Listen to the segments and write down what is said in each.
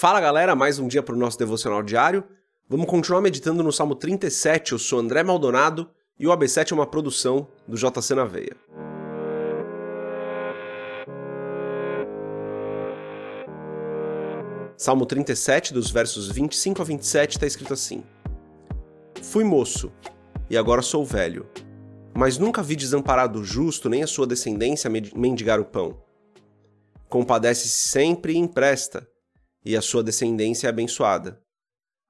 Fala galera, mais um dia para o nosso devocional diário. Vamos continuar meditando no Salmo 37. Eu sou André Maldonado e o AB7 é uma produção do JC na Veia. Salmo 37, dos versos 25 a 27, está escrito assim: Fui moço, e agora sou velho, mas nunca vi desamparado o justo nem a sua descendência mendigar o pão. Compadece-se sempre e empresta e a sua descendência é abençoada.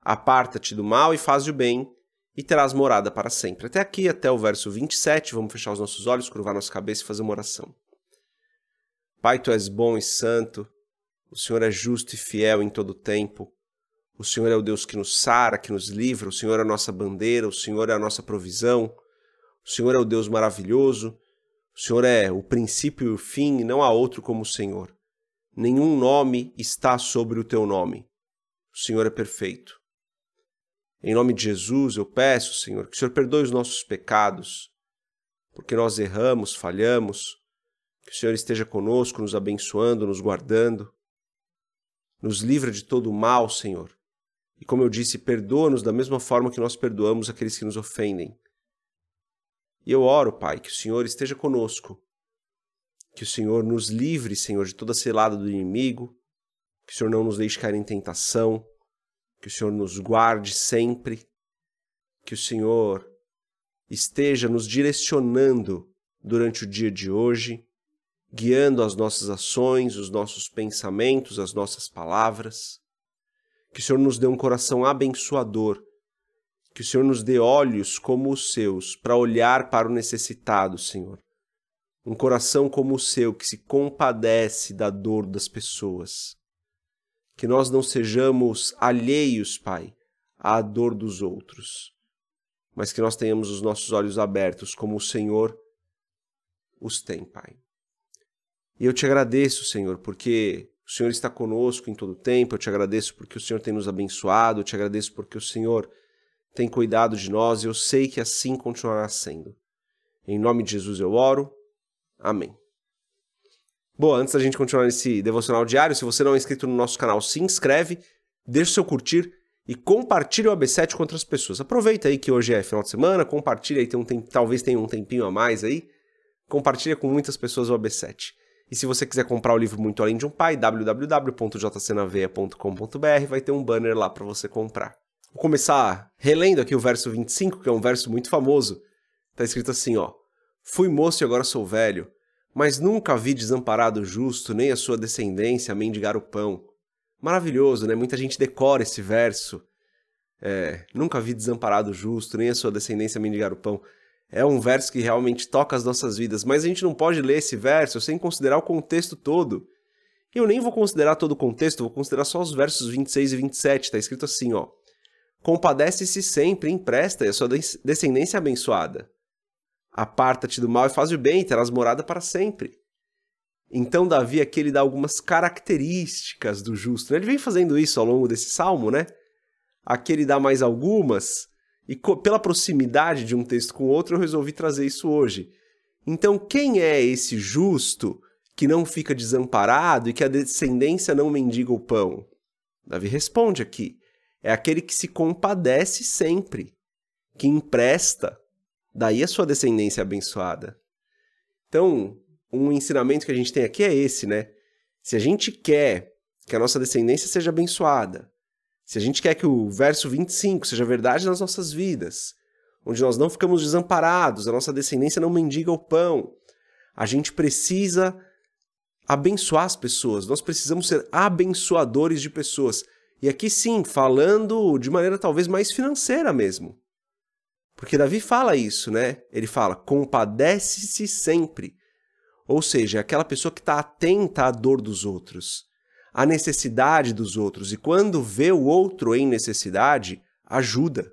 Aparta-te do mal e faz o bem, e terás morada para sempre. Até aqui, até o verso 27, vamos fechar os nossos olhos, curvar nossa cabeça e fazer uma oração. Pai, tu és bom e santo, o Senhor é justo e fiel em todo o tempo. O Senhor é o Deus que nos sara, que nos livra, o Senhor é a nossa bandeira, o Senhor é a nossa provisão, o Senhor é o Deus maravilhoso, o Senhor é o princípio e o fim, e não há outro como o Senhor nenhum nome está sobre o teu nome. O Senhor é perfeito. Em nome de Jesus, eu peço, Senhor, que o Senhor perdoe os nossos pecados, porque nós erramos, falhamos, que o Senhor esteja conosco, nos abençoando, nos guardando. Nos livra de todo o mal, Senhor. E como eu disse, perdoa-nos da mesma forma que nós perdoamos aqueles que nos ofendem. E eu oro, Pai, que o Senhor esteja conosco, que o Senhor nos livre, Senhor, de toda selada do inimigo, que o Senhor não nos deixe cair em tentação, que o Senhor nos guarde sempre, que o Senhor esteja nos direcionando durante o dia de hoje, guiando as nossas ações, os nossos pensamentos, as nossas palavras. Que o Senhor nos dê um coração abençoador, que o Senhor nos dê olhos como os seus para olhar para o necessitado, Senhor um coração como o seu que se compadece da dor das pessoas. Que nós não sejamos alheios, Pai, à dor dos outros, mas que nós tenhamos os nossos olhos abertos como o Senhor os tem, Pai. E eu te agradeço, Senhor, porque o Senhor está conosco em todo o tempo, eu te agradeço porque o Senhor tem nos abençoado, eu te agradeço porque o Senhor tem cuidado de nós e eu sei que assim continuará sendo. Em nome de Jesus eu oro. Amém. Bom, antes da gente continuar nesse devocional diário, se você não é inscrito no nosso canal, se inscreve, deixa o seu curtir e compartilhe o AB7 com outras pessoas. Aproveita aí que hoje é final de semana, compartilha aí, tem um talvez tenha um tempinho a mais aí. Compartilha com muitas pessoas o AB7. E se você quiser comprar o livro Muito Além de um Pai, www.jcnaveia.com.br, vai ter um banner lá para você comprar. Vou começar relendo aqui o verso 25, que é um verso muito famoso. Tá escrito assim, ó: Fui moço e agora sou velho, mas nunca vi desamparado o justo, nem a sua descendência mendigar o pão. Maravilhoso, né? Muita gente decora esse verso. É, nunca vi desamparado o justo, nem a sua descendência mendigar o pão. É um verso que realmente toca as nossas vidas, mas a gente não pode ler esse verso sem considerar o contexto todo. Eu nem vou considerar todo o contexto, vou considerar só os versos 26 e 27. Está escrito assim, ó: Compadece-se sempre, empresta e a sua descendência abençoada. Aparta-te do mal e faz o bem, terás morada para sempre. Então, Davi aqui ele dá algumas características do justo. Ele vem fazendo isso ao longo desse salmo, né? Aqui ele dá mais algumas, e pela proximidade de um texto com o outro, eu resolvi trazer isso hoje. Então, quem é esse justo que não fica desamparado e que a descendência não mendiga o pão? Davi responde aqui: é aquele que se compadece sempre, que empresta, daí a sua descendência é abençoada. Então, um ensinamento que a gente tem aqui é esse, né? Se a gente quer que a nossa descendência seja abençoada, se a gente quer que o verso 25 seja verdade nas nossas vidas, onde nós não ficamos desamparados, a nossa descendência não mendiga o pão, a gente precisa abençoar as pessoas, nós precisamos ser abençoadores de pessoas. E aqui sim, falando de maneira talvez mais financeira mesmo. Porque Davi fala isso, né? Ele fala: compadece-se sempre. Ou seja, é aquela pessoa que está atenta à dor dos outros, à necessidade dos outros, e quando vê o outro em necessidade, ajuda.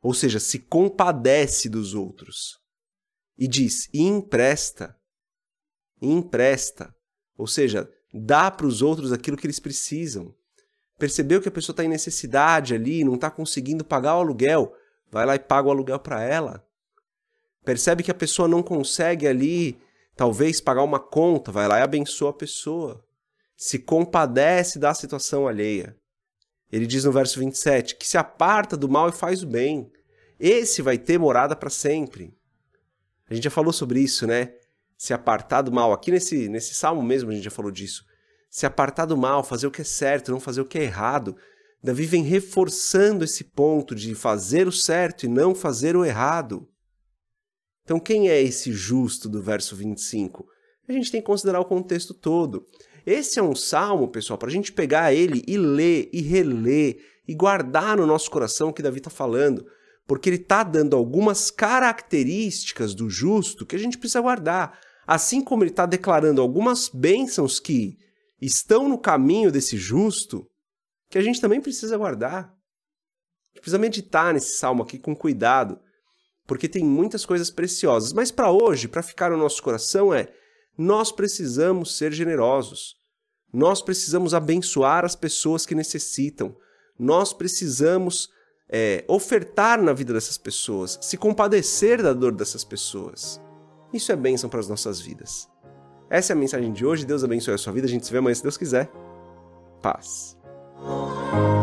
Ou seja, se compadece dos outros. E diz: e empresta. E empresta. Ou seja, dá para os outros aquilo que eles precisam. Percebeu que a pessoa está em necessidade ali, não está conseguindo pagar o aluguel vai lá e paga o aluguel para ela. Percebe que a pessoa não consegue ali, talvez, pagar uma conta, vai lá e abençoa a pessoa. se compadece da situação alheia. Ele diz no verso 27 que se aparta do mal e faz o bem. Esse vai ter morada para sempre. A gente já falou sobre isso, né? Se apartar do mal. Aqui nesse, nesse salmo mesmo a gente já falou disso. Se apartar do mal, fazer o que é certo, não fazer o que é errado. Davi vem reforçando esse ponto de fazer o certo e não fazer o errado. Então, quem é esse justo do verso 25? A gente tem que considerar o contexto todo. Esse é um salmo, pessoal, para a gente pegar ele e ler e reler e guardar no nosso coração o que Davi está falando, porque ele está dando algumas características do justo que a gente precisa guardar. Assim como ele está declarando algumas bênçãos que estão no caminho desse justo, que a gente também precisa guardar. A gente precisa meditar nesse salmo aqui com cuidado, porque tem muitas coisas preciosas. Mas para hoje, para ficar no nosso coração, é nós precisamos ser generosos. Nós precisamos abençoar as pessoas que necessitam. Nós precisamos é, ofertar na vida dessas pessoas, se compadecer da dor dessas pessoas. Isso é bênção para as nossas vidas. Essa é a mensagem de hoje. Deus abençoe a sua vida. A gente se vê amanhã se Deus quiser. Paz. Thank you.